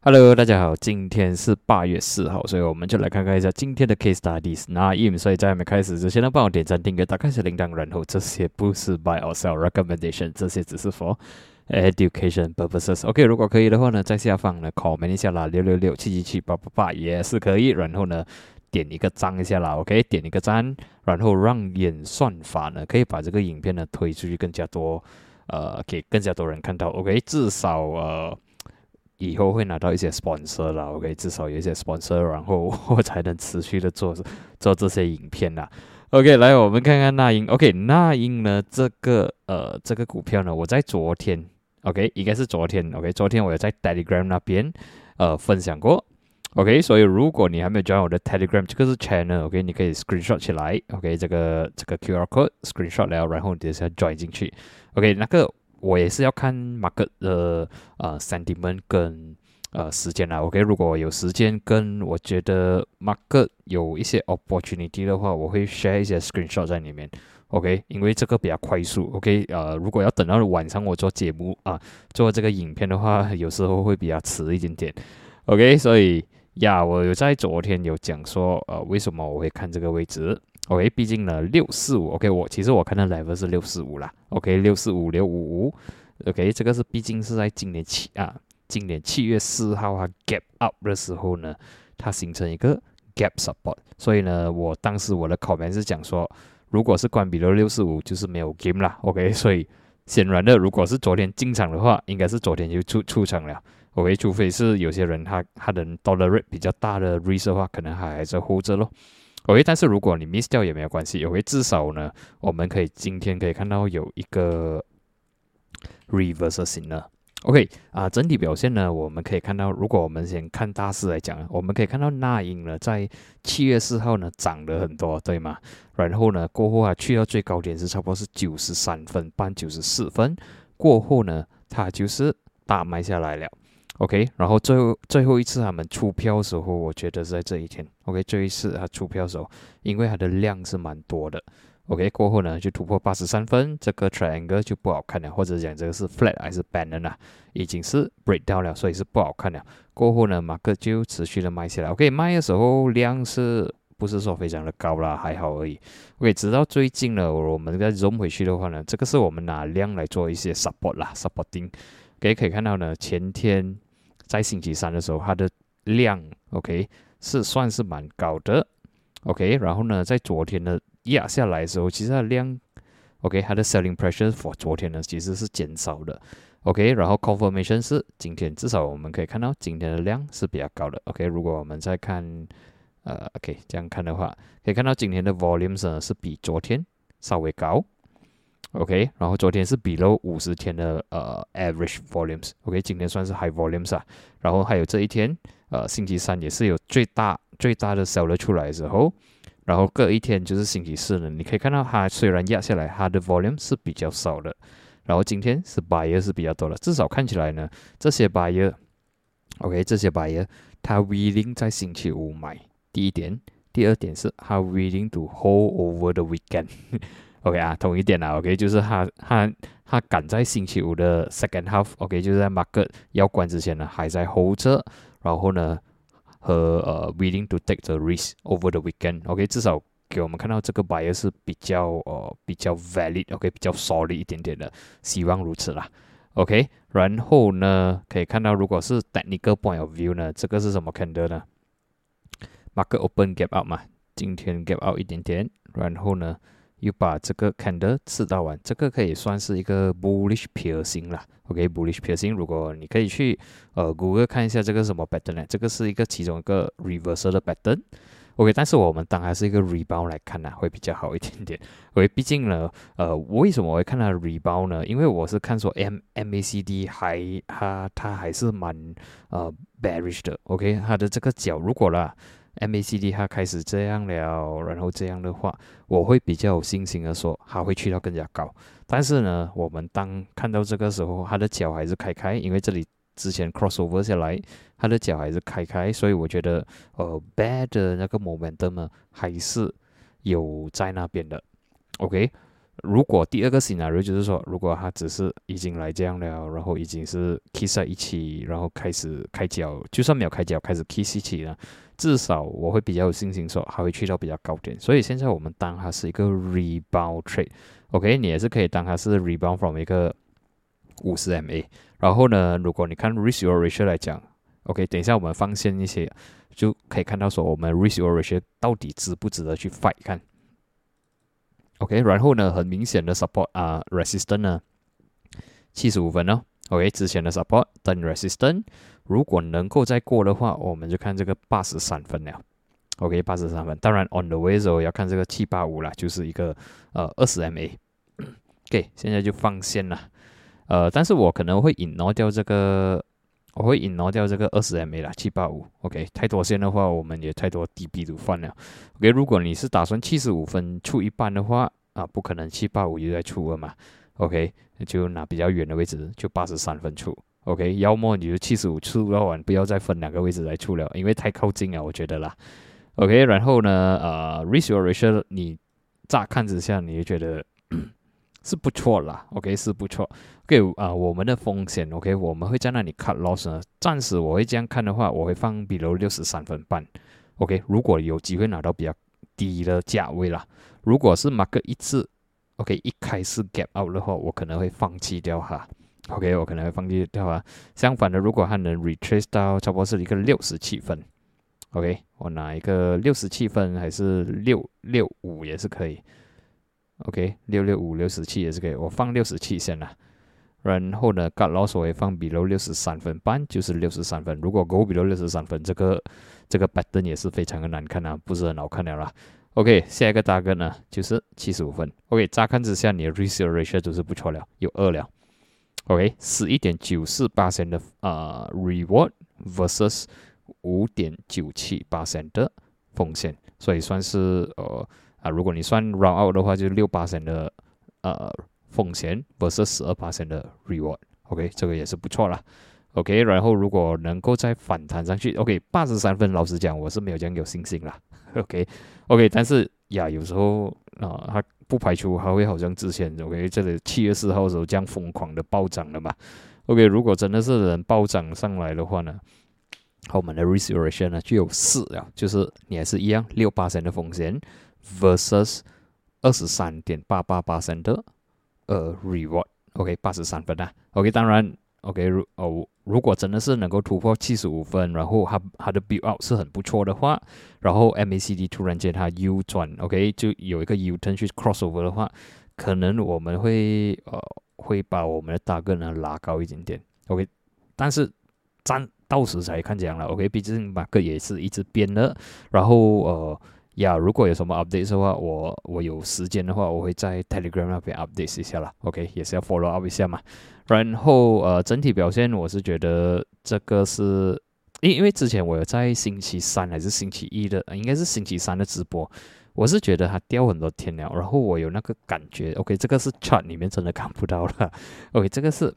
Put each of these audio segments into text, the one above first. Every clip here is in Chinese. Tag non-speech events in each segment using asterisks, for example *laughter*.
Hello，大家好，今天是八月四号，所以我们就来看看一下今天的 case studies。那 im，所以在还没开始之前呢，帮我点赞、订阅、打开小铃铛，然后这些不是 buy or sell recommendation，这些只是 for education purposes。OK，如果可以的话呢，在下方呢 comment 一下啦，六六六七七七八八八也是可以。然后呢，点一个赞一下啦，OK，点一个赞，然后让演算法呢可以把这个影片呢推出去更加多。呃，给更加多人看到，OK，至少呃，以后会拿到一些 sponsor 了，OK，至少有一些 sponsor，然后 *laughs* 我才能持续的做做这些影片啦。OK，来，我们看看那英，OK，那英呢，这个呃，这个股票呢，我在昨天，OK，应该是昨天，OK，昨天我有在 Telegram 那边呃分享过。OK，所以如果你还没有 join 我的 Telegram，这个是 channel，OK，你可以 screenshot 起来，OK，这个这个 QR code screenshot 了，然后等下 join 进去，OK，那个我也是要看 market 的呃 sentiment 跟呃时间啦，OK，如果有时间跟我觉得 market 有一些 opportunity 的话，我会 share 一些 screenshot 在里面，OK，因为这个比较快速，OK，呃，如果要等到晚上我做节目啊，做这个影片的话，有时候会比较迟一点点，OK，所以。呀，我有在昨天有讲说，呃，为什么我会看这个位置。？OK，毕竟呢，六四五，OK，我其实我看到 level 是六四五啦，OK，六四五六五五，OK，这个是毕竟是在今年七啊，今年七月四号它 gap up 的时候呢，它形成一个 gap support，所以呢，我当时我的 comment 是讲说，如果是关闭了六四五，就是没有 game 啦，OK，*laughs* 所以显然的，如果是昨天进场的话，应该是昨天就出出场了。OK，除非是有些人他他的 dollar rate 比较大的 risk 的话，可能还在 hold 着咯。OK，但是如果你 miss 掉也没有关系。OK，至少呢，我们可以今天可以看到有一个 reverse 型呢。OK，啊，整体表现呢，我们可以看到，如果我们先看大势来讲，我们可以看到那英呢在七月四号呢涨了很多，对吗？然后呢过后啊去到最高点是差不多是九十三分半九十四分，过后呢它就是大卖下来了。OK，然后最后最后一次他们出票的时候，我觉得是在这一天。OK，这一次他出票的时候，因为它的量是蛮多的。OK，过后呢就突破八十三分，这个 triangle 就不好看了，或者讲这个是 flat 还是 banana，已经是 break down 了，所以是不好看了。过后呢，马克就持续的卖起来。OK，卖的时候量是不是说非常的高啦，还好而已。OK，直到最近呢，我们再 zoom 回去的话呢，这个是我们拿量来做一些 support 啦，supporting。OK，可以看到呢，前天。在星期三的时候，它的量 OK 是算是蛮高的，OK，然后呢，在昨天呢压下来的时候，其实它的量 OK，它的 selling pressure for 昨天呢其实是减少的，OK，然后 confirmation 是今天至少我们可以看到今天的量是比较高的，OK，如果我们再看呃 OK 这样看的话，可以看到今天的 volumes 呢是比昨天稍微高。OK，然后昨天是比了五十天的呃 average volumes，OK，今天算是 high volumes 啊。然后还有这一天，呃，星期三也是有最大最大的 seller 出来的时候，然后隔一天就是星期四了。你可以看到它虽然压下来，它的 volume 是比较少的。然后今天是 buyer 是比较多的，至少看起来呢，这些 buyer，OK，这些 buyer 他 willing 在星期五买。第一点，第二点是他 willing to hold over the weekend。*laughs* OK 啊，同一点啦，OK，就是他他他赶在星期五的 second half，OK，就是在 market 要关之前呢，还在 hold 着，然后呢和呃 willing to take the risk over the weekend，OK，至少给我们看到这个 buyer 是比较呃比较 valid，OK，比较 solid 一点点的，希望如此啦，OK，然后呢可以看到如果是 technical point of view 呢，这个是什么 candle 呢？market open gap out 嘛，今天 gap out 一点点，然后呢？又把这个 candle 吃到完，这个可以算是一个 bullish piercing 啦。OK，bullish piercing，如果你可以去呃谷歌看一下这个什么 pattern 呢？这个是一个其中一个 reversal 的 pattern。OK，但是我们当然是一个 rebound 来看呢，会比较好一点点。OK，毕竟呢，呃，为什么我会看它 rebound 呢？因为我是看说 M MACD 还它它还是蛮呃 bearish 的。OK，它的这个角如果啦。MACD 它开始这样了，然后这样的话，我会比较有信心的说，它会去到更加高。但是呢，我们当看到这个时候，它的脚还是开开，因为这里之前 crossover 下来，它的脚还是开开，所以我觉得，呃，bad 的那个 momentum 呢，还是有在那边的。OK，如果第二个 scenario 就是说，如果它只是已经来这样了，然后已经是 kiss 在一起，然后开始开脚，就算没有开脚，开始 kiss 一起了，至少我会比较有信心说，还会去到比较高点。所以现在我们当它是一个 rebound trade，OK，你也是可以当它是 rebound from 一个五十 MA。然后呢，如果你看 risk ratio 来讲，OK，等一下我们放线一些，就可以看到说我们 risk ratio 到底值不值得去 fight 看。OK，然后呢，很明显的 support 啊，resistance 呢，七十五分哦。OK，之前的 support 等 resistance，如果能够再过的话，我们就看这个八十三分了。OK，八十三分。当然 on the way 时候要看这个七八五啦，就是一个呃二十 MA。OK，现在就放线了。呃，但是我可能会引挪掉这个，我会引挪掉这个二十 MA 啦，七八五。OK，太多线的话，我们也太多 DB 都放了。OK，如果你是打算七十五分出一半的话，啊，不可能七八五又在出了嘛。OK，就拿比较远的位置，就八十三分出。OK，要么你就七十五出了完，不要再分两个位置来出了，因为太靠近了，我觉得啦。OK，然后呢，呃，risk ratio 你乍看之下你就觉得 *coughs* 是不错啦。OK，是不错。OK，啊，我们的风险 OK，我们会在那里 cut loss 呢。暂时我会这样看的话，我会放比如六十三分半。OK，如果有机会拿到比较低的价位啦，如果是 mark 一次，OK，一开始 gap out 的话，我可能会放弃掉哈。OK，我可能会放弃掉啊。相反的，如果它能 retrace 到差不多是一个六十七分，OK，我拿一个六十七分还是六六五也是可以。OK，六六五六十七也是可以，我放六十七先啦。然后呢，cut loss 我会放比如六十三分半，就是六十三分。如果 go 比如六十三分，这个这个 pattern 也是非常的难看啊，不是很好看的啦。OK，下一个大哥呢就是七十五分。OK，乍看之下你的 risk ratio 都是不错了，有二了。OK，十一点九四八千的啊 reward versus 五点九七八千的风险，所以算是呃啊，如果你算 round out 的话，就是六八千的呃风险 versus 十二八千的 reward。OK，这个也是不错啦。OK，然后如果能够再反弹上去，OK，八十三分，老实讲我是没有这样有信心啦。OK，OK，但是呀，有时候啊，它不排除还会好像之前 OK，这里七月四号的时候这样疯狂的暴涨了嘛。OK，如果真的是人暴涨上来的话呢，我们的 Resurrection 呢就有四啊，就是你还是一样六八三的风险 versus 二十三点八八八三的呃 reward。OK，八十三分啊。OK，当然。OK，哦，如果真的是能够突破七十五分，然后它它的 build out 是很不错的话，然后 MACD 突然间它 U 转，OK，就有一个 U turn 去 crossover 的话，可能我们会呃会把我们的大个呢拉高一点点，OK，但是暂到时才看这样了，OK，毕竟马克也是一直变的，然后呃。呀，如果有什么 update 的话，我我有时间的话，我会在 Telegram 那边 update 一下啦。OK，也是要 follow up 一下嘛。然后呃，整体表现我是觉得这个是，因因为之前我有在星期三还是星期一的，应该是星期三的直播，我是觉得它掉很多天了，然后我有那个感觉。OK，这个是 chart 里面真的看不到了。*laughs* OK，这个是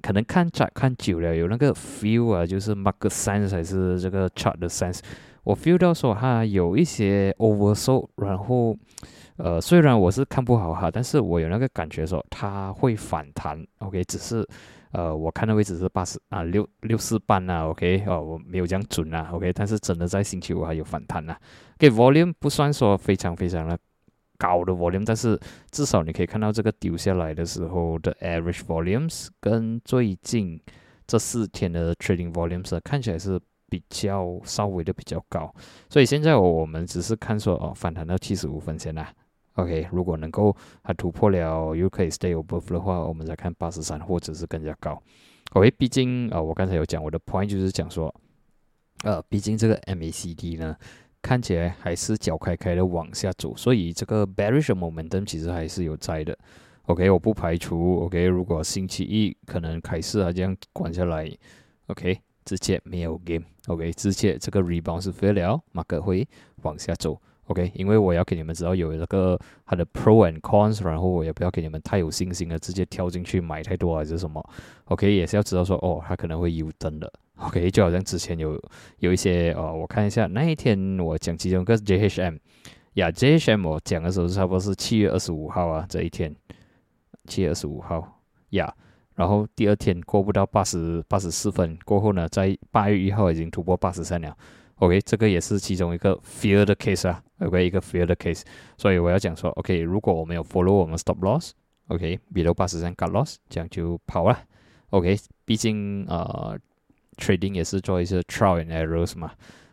可能看展看久了有那个 feel 啊，就是 market sense 还是这个 chart 的 sense。我 feel 到说它有一些 oversold，然后，呃，虽然我是看不好哈，但是我有那个感觉说它会反弹，OK，只是，呃，我看的位置是八十啊六六四半啊，OK，哦，我没有这样准啊，OK，但是真的在星期五还有反弹呐，OK，volume 不算说非常非常的高的 volume，但是至少你可以看到这个丢下来的时候的 average volumes 跟最近这四天的 trading volumes 看起来是。比较稍微的比较高，所以现在我们只是看说哦反弹到七十五分线啦。OK，如果能够它突破了又可以 stay above 的话，我们再看八十三或者是更加高。OK，毕竟啊我刚才有讲我的 point 就是讲说，呃，毕竟这个 MACD 呢看起来还是脚开开的往下走，所以这个 bearish momentum 其实还是有在的。OK，我不排除 OK，如果星期一可能开市啊这样关下来，OK。直接没有 game，OK，直接这个 rebound 是废了，马克会往下走，OK，因为我要给你们知道有那个它的 pro and cons，然后我也不要给你们太有信心的直接跳进去买太多还是什么，OK，也是要知道说哦，它可能会 U 登的，OK，就好像之前有有一些呃，我看一下那一天我讲其中一个 JHM，呀，JHM 我讲的时候差不多是七月二十五号啊，这一天，七月二十五号呀。然后第二天过不到八十八十四分过后呢，在八月一号已经突破八十三了。OK，这个也是其中一个 fear 的 case 啊，OK，一个 fear 的 case。所以我要讲说，OK，如果我们有 follow 我们 stop loss，OK，below 八十三 cut loss，这样就跑了。OK，毕竟呃，trading 也是做一些 trial and errors 嘛。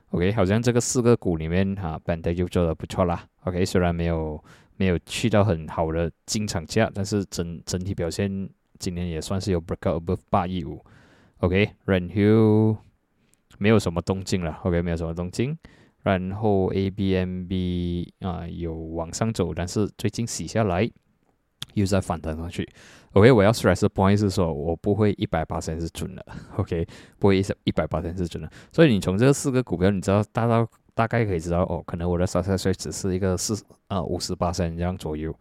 OK，好像这个四个股里面哈 b a n d 就做的不错啦。OK，虽然没有没有去到很好的进场价，但是整整体表现。今年也算是有 breakout above 八亿五，OK，然后没有什么动静了，OK，没有什么动静。然后 ABMB 啊有往上走，但是最近洗下来，又在反弹上去。OK，我要 stress point 是说我不会一百八十是准的，OK，不会一一百八十是准的。所以你从这四个股票，你知道大到大概可以知道哦，可能我的 success rate 只是一个四啊五十八这样左右。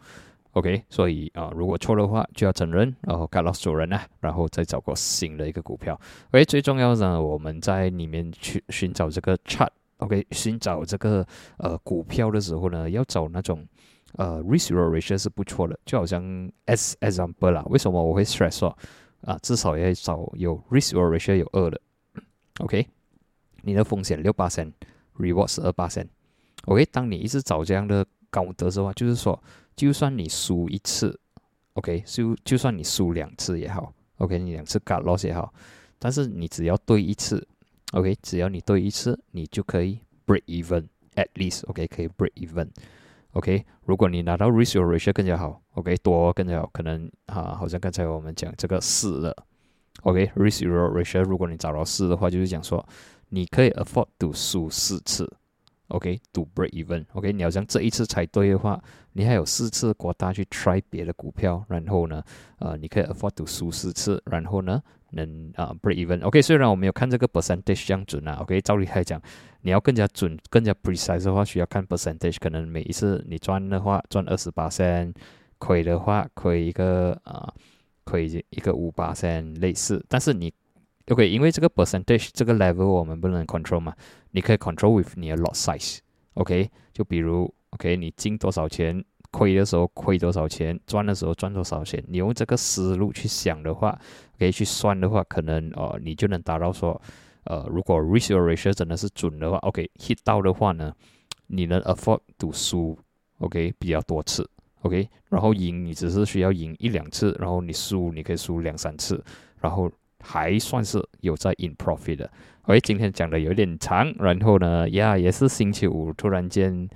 OK，所以啊，如果错的话就要承认，然后 cut loss 走人啊，然后再找个新的一个股票。OK，最重要的我们在里面去寻找这个 chart，OK，寻找这个呃股票的时候呢，要找那种呃 risk ratio 是不错的，就好像 as example 啦，为什么我会 stress 说啊，至少要找有 risk ratio 有二的，OK，你的风险六八千，reward 是二八千，OK，当你一直找这样的高德的话，就是说。就算你输一次，OK，就就算你输两次也好，OK，你两次 got loss 也好，但是你只要对一次，OK，只要你对一次，你就可以 break even at least，OK，可以 break even OK，如果你拿到 risk ratio 更加好，OK，多更加好，可能啊，好像刚才我们讲这个四了，OK，risk ratio 如果你找到四的话，就是讲说你可以 afford to 输四次。OK，to break even。OK，你好像这一次猜对的话，你还有四次国大去 try 别的股票，然后呢，呃，你可以 afford to 输四次，然后呢，能啊 break even。OK，虽然我没有看这个 percentage 这样准啊，OK，照理来讲，你要更加准、更加 precise 的话，需要看 percentage。可能每一次你赚的话，赚二十八仙，亏的话，亏一个啊，亏一个五八仙类似。但是你 OK，因为这个 percentage 这个 level 我们不能 control 嘛，你可以 control with 你的 lot size，OK，就比如 OK，你进多少钱，亏的时候亏多少钱，赚的时候赚多少钱，你用这个思路去想的话，可以去算的话，可能哦，你就能达到说，呃，如果 risk ratio 真的是准的话，OK，hit 到的话呢，你能 afford 赌输，OK，比较多次，OK，然后赢你只是需要赢一两次，然后你输你可以输两三次，然后。还算是有在 in profit 的。OK，今天讲的有点长，然后呢，呀，也是星期五，突然间，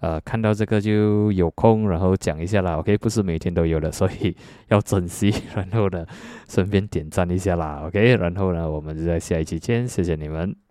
呃，看到这个就有空，然后讲一下啦。OK，不是每天都有的，*laughs* 所以要珍惜。然后呢，顺便点赞一下啦。OK，然后呢，我们就在下一期见，谢谢你们。